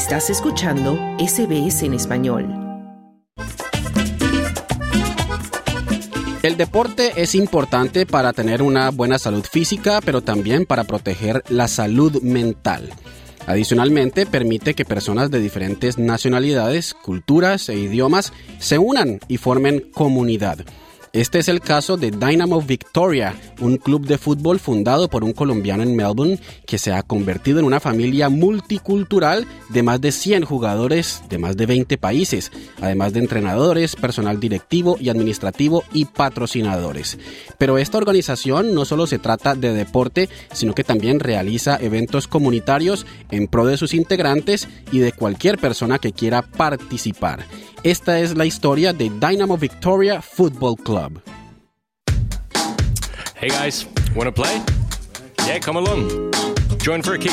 Estás escuchando SBS en español. El deporte es importante para tener una buena salud física, pero también para proteger la salud mental. Adicionalmente, permite que personas de diferentes nacionalidades, culturas e idiomas se unan y formen comunidad. Este es el caso de Dynamo Victoria, un club de fútbol fundado por un colombiano en Melbourne que se ha convertido en una familia multicultural de más de 100 jugadores de más de 20 países, además de entrenadores, personal directivo y administrativo y patrocinadores. Pero esta organización no solo se trata de deporte, sino que también realiza eventos comunitarios en pro de sus integrantes y de cualquier persona que quiera participar. Esta es la historia de Dynamo Victoria Football Club. Hey guys, wanna play? Yeah, come along. Join for a kick.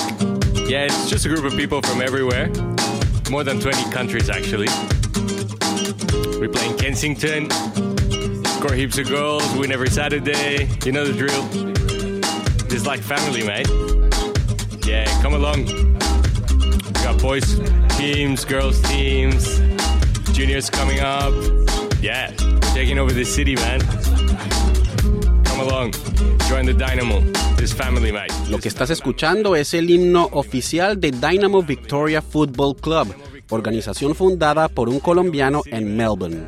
Yeah, it's just a group of people from everywhere. More than 20 countries actually. We play in Kensington. Score heaps of goals, win every Saturday. You know the drill. It's like family, mate. Yeah, come along. We got boys teams, girls teams, juniors coming up. Yeah, taking over this city, man. Come along, join the Dynamo. This family. Lo que estás escuchando es el himno oficial de Dynamo Victoria Football Club, organización fundada por un colombiano en Melbourne.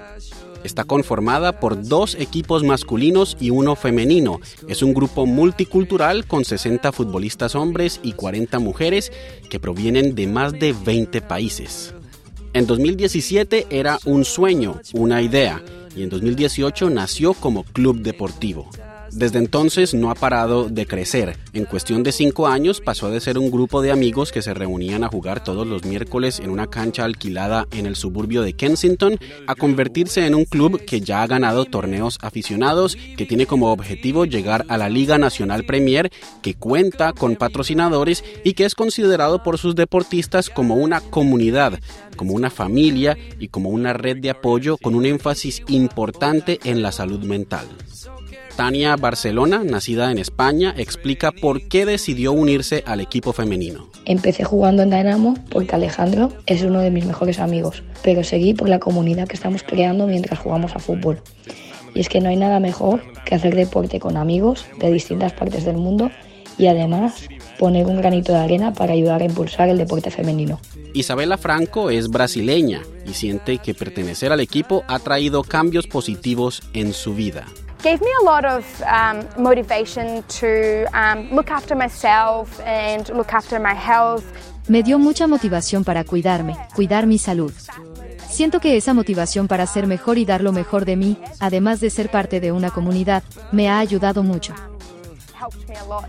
Está conformada por dos equipos masculinos y uno femenino. Es un grupo multicultural con 60 futbolistas hombres y 40 mujeres que provienen de más de 20 países. En 2017 era un sueño, una idea, y en 2018 nació como club deportivo. Desde entonces no ha parado de crecer. En cuestión de cinco años pasó de ser un grupo de amigos que se reunían a jugar todos los miércoles en una cancha alquilada en el suburbio de Kensington a convertirse en un club que ya ha ganado torneos aficionados, que tiene como objetivo llegar a la Liga Nacional Premier, que cuenta con patrocinadores y que es considerado por sus deportistas como una comunidad, como una familia y como una red de apoyo con un énfasis importante en la salud mental. Tania Barcelona, nacida en España, explica por qué decidió unirse al equipo femenino. Empecé jugando en Dynamo porque Alejandro es uno de mis mejores amigos, pero seguí por la comunidad que estamos creando mientras jugamos a fútbol. Y es que no hay nada mejor que hacer deporte con amigos de distintas partes del mundo y además poner un granito de arena para ayudar a impulsar el deporte femenino. Isabela Franco es brasileña y siente que pertenecer al equipo ha traído cambios positivos en su vida. Gave me a lot of um, motivation to um, look after myself and look after my health. Me dio mucha motivación para cuidarme, cuidar mi salud. Siento que esa motivación para ser mejor y dar lo mejor de mí, además de ser parte de una comunidad, me ha ayudado mucho. Helped me a lot.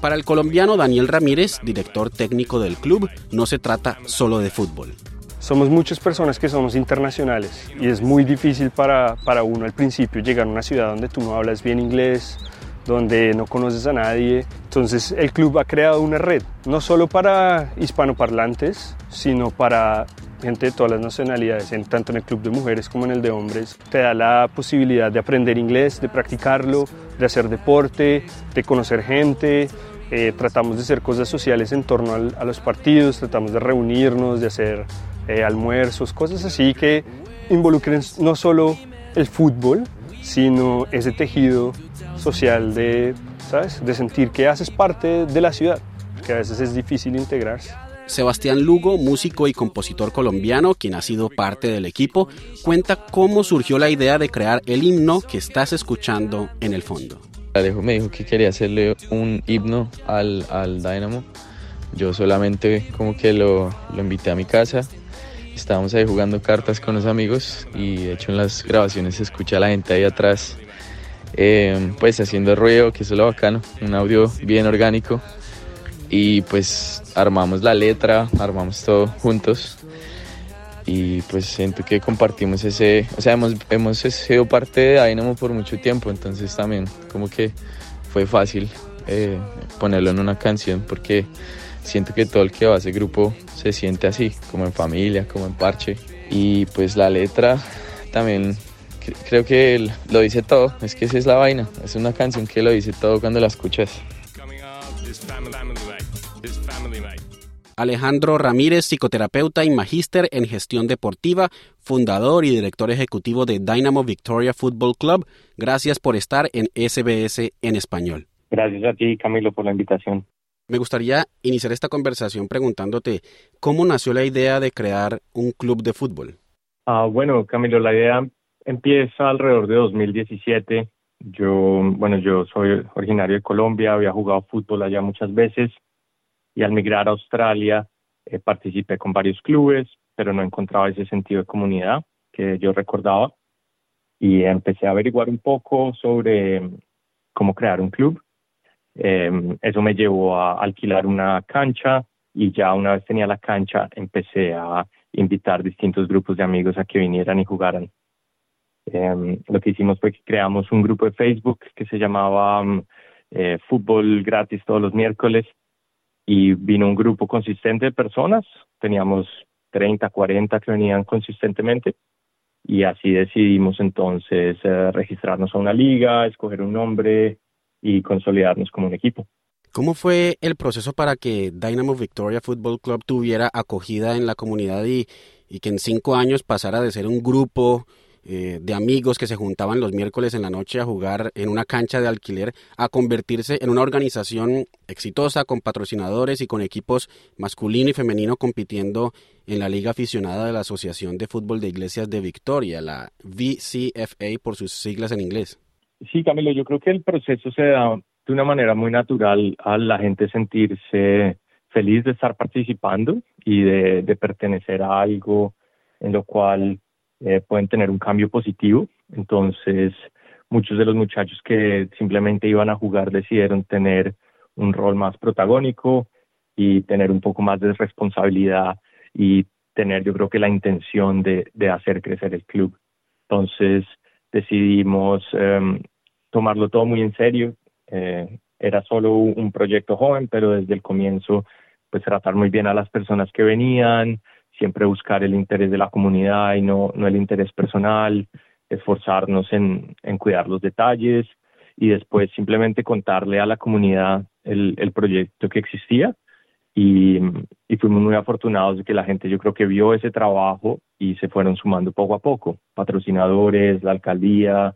Para el colombiano Daniel Ramírez, director técnico del club, no se trata solo de fútbol. Somos muchas personas que somos internacionales y es muy difícil para, para uno al principio llegar a una ciudad donde tú no hablas bien inglés, donde no conoces a nadie. Entonces el club ha creado una red, no solo para hispanoparlantes, sino para gente de todas las nacionalidades, en- tanto en el club de mujeres como en el de hombres. Te da la posibilidad de aprender inglés, de practicarlo, de hacer deporte, de conocer gente. Eh, tratamos de hacer cosas sociales en torno al- a los partidos, tratamos de reunirnos, de hacer eh, almuerzos, cosas así que involucren no solo el fútbol, sino ese tejido social de, ¿sabes? de sentir que haces parte de la ciudad, que a veces es difícil integrarse. Sebastián Lugo, músico y compositor colombiano, quien ha sido parte del equipo, cuenta cómo surgió la idea de crear el himno que estás escuchando en el fondo. Alejo me dijo que quería hacerle un himno al, al Dynamo. Yo solamente como que lo, lo invité a mi casa. Estábamos ahí jugando cartas con los amigos y de hecho en las grabaciones se escucha a la gente ahí atrás eh, pues haciendo ruido, que eso es lo bacano, un audio bien orgánico. Y pues armamos la letra, armamos todo juntos y pues siento que compartimos ese, o sea, hemos, hemos sido parte de Dynamo por mucho tiempo, entonces también como que fue fácil eh, ponerlo en una canción porque siento que todo el que va a ese grupo se siente así, como en familia, como en parche. Y pues la letra también cre- creo que lo dice todo, es que esa es la vaina, es una canción que lo dice todo cuando la escuchas. Alejandro Ramírez, psicoterapeuta y magíster en gestión deportiva, fundador y director ejecutivo de Dynamo Victoria Football Club. Gracias por estar en SBS en español. Gracias a ti, Camilo, por la invitación. Me gustaría iniciar esta conversación preguntándote cómo nació la idea de crear un club de fútbol. Ah, bueno, Camilo, la idea empieza alrededor de 2017. Yo, bueno, yo soy originario de Colombia, había jugado fútbol allá muchas veces y al migrar a Australia eh, participé con varios clubes, pero no encontraba ese sentido de comunidad que yo recordaba y empecé a averiguar un poco sobre cómo crear un club. Eh, eso me llevó a alquilar una cancha y ya una vez tenía la cancha empecé a invitar distintos grupos de amigos a que vinieran y jugaran. Eh, lo que hicimos fue que creamos un grupo de Facebook que se llamaba eh, Fútbol Gratis todos los miércoles y vino un grupo consistente de personas, teníamos 30, 40 que venían consistentemente y así decidimos entonces eh, registrarnos a una liga, escoger un nombre y consolidarnos como un equipo. ¿Cómo fue el proceso para que Dynamo Victoria Football Club tuviera acogida en la comunidad y, que en cinco años pasara de ser un grupo eh, de amigos que se juntaban los miércoles en la noche a jugar en una cancha de alquiler a convertirse en una organización exitosa con patrocinadores y con equipos masculino y femenino compitiendo en la liga aficionada de la Asociación de Fútbol de Iglesias de Victoria, la VCFA por sus siglas en inglés. Sí, Camilo, yo creo que el proceso se da de una manera muy natural a la gente sentirse feliz de estar participando y de pertenecer a algo en lo cual eh, pueden tener un cambio positivo. Entonces, muchos de los muchachos que simplemente iban a jugar decidieron tener un rol más protagónico y tener un poco más de responsabilidad y tener yo creo que la intención de, de hacer crecer el club. Entonces decidimos em, tomarlo todo muy en serio. Eh, era solo un proyecto joven, pero desde el comienzo pues tratar muy bien a las personas que venían, siempre buscar el interés de la comunidad y no, no el interés personal, esforzarnos en, en cuidar los detalles y después simplemente contarle a la comunidad el, el proyecto que existía y, y, fuimos muy afortunados de que la gente yo creo que vio ese trabajo y se fueron sumando poco a poco, patrocinadores, la alcaldía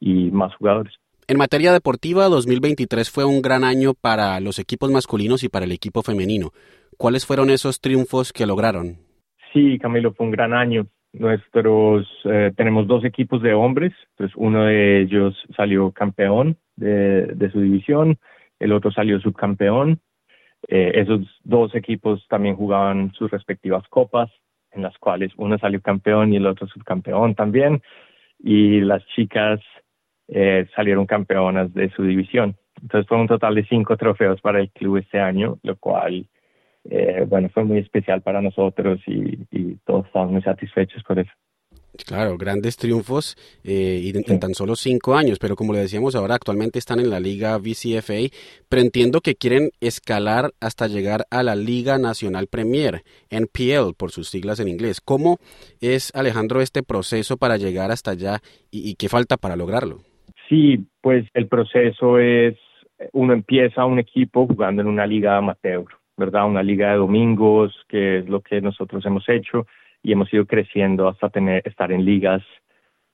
y más jugadores. En materia deportiva, 2023 fue un gran año para los equipos masculinos y para el equipo femenino. ¿Cuáles fueron esos triunfos que lograron? Sí, Camilo, fue un gran año. Nuestros, eh, tenemos dos equipos de hombres, pues uno de ellos salió campeón de, de su división, el otro salió subcampeón. Eh, esos dos equipos también jugaban sus respectivas copas, en las cuales uno salió campeón y el otro subcampeón también, y las chicas eh, salieron campeonas de su división. Entonces fue un total de cinco trofeos para el club este año, lo cual eh, bueno, fue muy especial para nosotros y, todos estamos muy satisfechos por eso. Claro, grandes triunfos eh, en, tan solo cinco años, pero como le decíamos ahora, actualmente están en la Liga VCFA, pero entiendo que quieren escalar hasta llegar a la Liga Nacional Premier, NPL por sus siglas en inglés. ¿Cómo es, Alejandro, este proceso para llegar hasta allá y, y qué falta para lograrlo? Sí, pues el proceso es, uno empieza un equipo jugando en una liga amateur ¿verdad? Una liga de domingos, que es lo que nosotros hemos hecho y hemos ido creciendo hasta tener, estar en ligas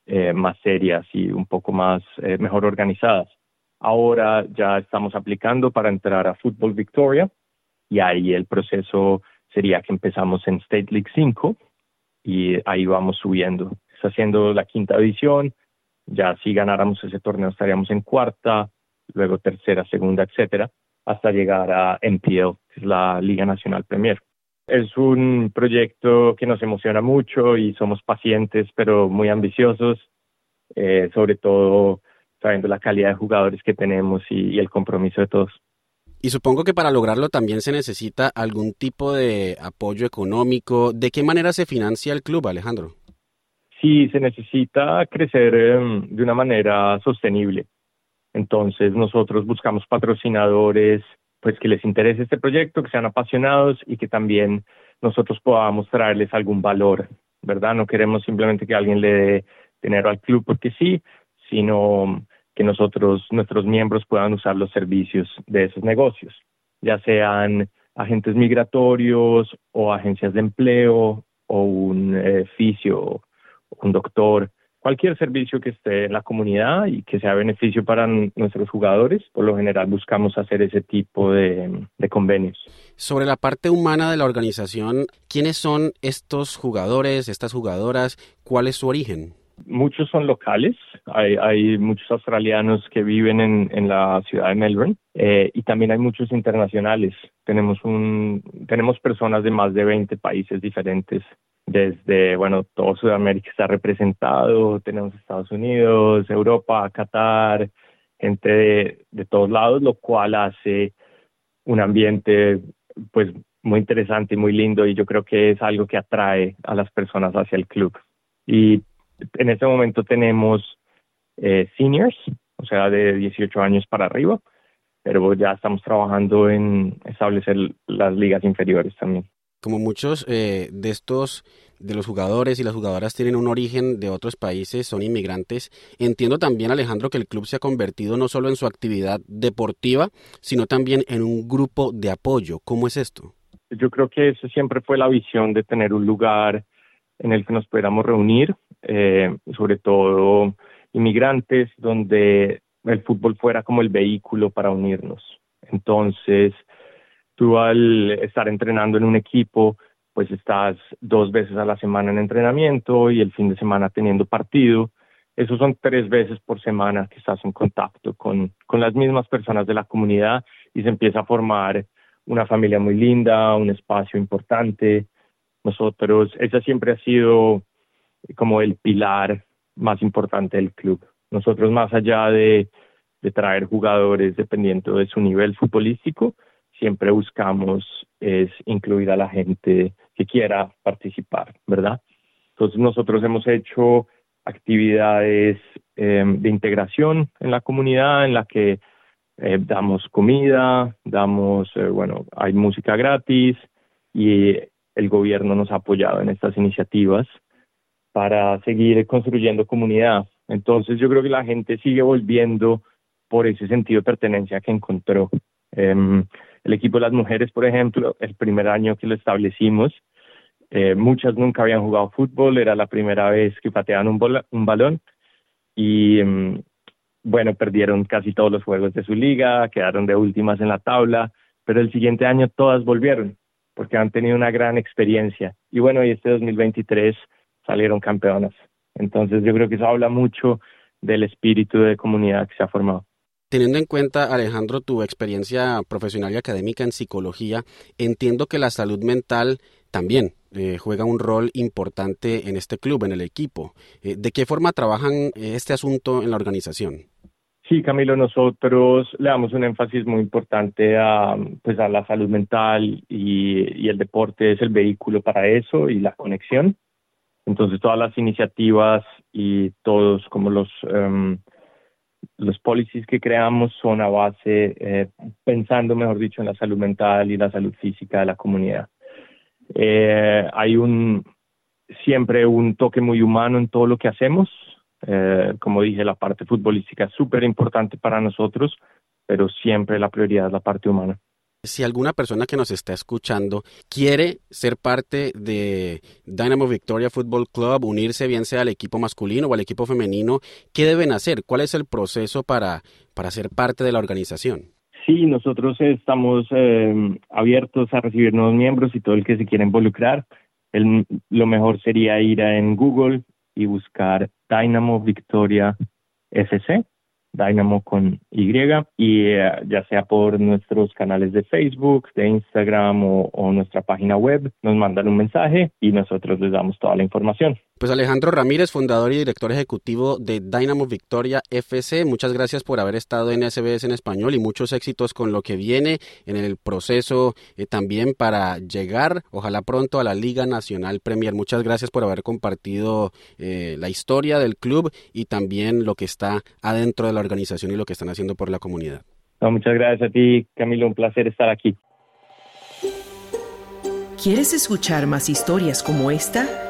eh, más serias y un poco más eh, mejor organizadas. Ahora ya estamos aplicando para entrar a Fútbol Victoria y ahí el proceso sería que empezamos en State League 5 y ahí vamos subiendo. Está haciendo la quinta división, ya si ganáramos ese torneo estaríamos en cuarta, luego tercera, segunda, etcétera hasta llegar a NPL, que es la Liga Nacional Premier. Es un proyecto que nos emociona mucho y somos pacientes, pero muy ambiciosos, eh, sobre todo sabiendo la calidad de jugadores que tenemos y, el compromiso de todos. Y supongo que para lograrlo también se necesita algún tipo de apoyo económico. ¿De qué manera se financia el club, Alejandro? Sí, se necesita crecer em, de una manera sostenible. Entonces nosotros buscamos patrocinadores pues que les interese este proyecto, que sean apasionados y que también nosotros podamos traerles algún valor, ¿verdad? No queremos simplemente que alguien le dé dinero al club porque sí, sino que nosotros, nuestros miembros puedan usar los servicios de esos negocios, ya sean agentes migratorios o agencias de empleo o un eh, fisio, un doctor, cualquier servicio que esté en la comunidad y que sea beneficio para nuestros jugadores, por lo general buscamos hacer ese tipo de, de, convenios. Sobre la parte humana de la organización, ¿quiénes son estos jugadores, estas jugadoras? ¿Cuál es su origen? Muchos son locales, hay, hay muchos australianos que viven en, en la ciudad de Melbourne eh, y también hay muchos internacionales. Tenemos, un, tenemos personas de más de 20 países diferentes desde, bueno, todo Sudamérica está representado, tenemos Estados Unidos, Europa, Qatar, gente de, todos lados, lo cual hace un ambiente pues muy interesante y muy lindo y yo creo que es algo que atrae a las personas hacia el club. Y en este momento tenemos eh, seniors, o sea, de 18 años para arriba, pero ya estamos trabajando en establecer las ligas inferiores también. Como muchos eh, de estos, de los jugadores y las jugadoras tienen un origen de otros países, son inmigrantes, entiendo también, Alejandro, que el club se ha convertido no solo en su actividad deportiva, sino también en un grupo de apoyo. ¿Cómo es esto? Yo creo que eso siempre fue la visión de tener un lugar en el que nos pudiéramos reunir, eh, sobre todo inmigrantes, donde el fútbol fuera como el vehículo para unirnos. Entonces, tú al estar entrenando en un equipo, pues estás dos veces a la semana en entrenamiento y el fin de semana teniendo partido. Esos son tres veces por semana que estás en contacto con, con las mismas personas de la comunidad y se empieza a formar una familia muy linda, un espacio importante, nosotros, ese siempre ha sido como el pilar más importante del club. Nosotros, más allá de, de traer jugadores dependiendo de su nivel futbolístico, siempre buscamos es incluir a la gente que quiera participar, ¿verdad? Entonces nosotros hemos hecho actividades eh, de integración en la comunidad en la que eh, damos comida, damos, eh, bueno, hay música gratis y el gobierno nos ha apoyado en estas iniciativas para seguir construyendo comunidad. Entonces yo creo que la gente sigue volviendo por ese sentido de pertenencia que encontró. El equipo de las mujeres, por ejemplo, el primer año que lo establecimos, eh, muchas nunca habían jugado fútbol, era la primera vez que pateaban un, un balón y em, bueno, perdieron casi todos los juegos de su liga, quedaron de últimas en la tabla, pero el siguiente año todas volvieron porque han tenido una gran experiencia. Y bueno, y este 2023 salieron campeonas. Entonces yo creo que eso habla mucho del espíritu de comunidad que se ha formado. Teniendo en cuenta, Alejandro, tu experiencia profesional y académica en psicología, entiendo que la salud mental también eh, juega un rol importante en este club, en el equipo. Eh, ¿De qué forma trabajan este asunto en la organización? Sí, Camilo, nosotros le damos un énfasis muy importante a, pues, a la salud mental y, el deporte es el vehículo para eso y la conexión. Entonces, todas las iniciativas y todos como los, um, los policies que creamos son a base, eh, pensando, mejor dicho, en la salud mental y la salud física de la comunidad. Eh, hay un siempre un toque muy humano en todo lo que hacemos eh, como dije, la parte futbolística es súper importante para nosotros, pero siempre la prioridad es la parte humana. Si alguna persona que nos está escuchando quiere ser parte de Dynamo Victoria Football Club, unirse bien sea al equipo masculino o al equipo femenino, ¿qué deben hacer? ¿Cuál es el proceso para, para ser parte de la organización? Sí, nosotros estamos eh, abiertos a recibir nuevos miembros y todo el que se quiera involucrar. Lo mejor sería ir en Google y buscar Dynamo Victoria FC, Dynamo con Y, y eh, ya sea por nuestros canales de Facebook, de Instagram o, nuestra página web, nos mandan un mensaje y nosotros les damos toda la información. Pues Alejandro Ramírez, fundador y director ejecutivo de Dynamo Victoria FC, muchas gracias por haber estado en SBS en español y muchos éxitos con lo que viene en el proceso eh, también para llegar, ojalá pronto, a la Liga Nacional Premier. Muchas gracias por haber compartido eh, la historia del club y también lo que está adentro de la organización y lo que están haciendo por la comunidad. muchas gracias a ti, Camilo, un placer estar aquí. ¿Quieres escuchar más historias como esta?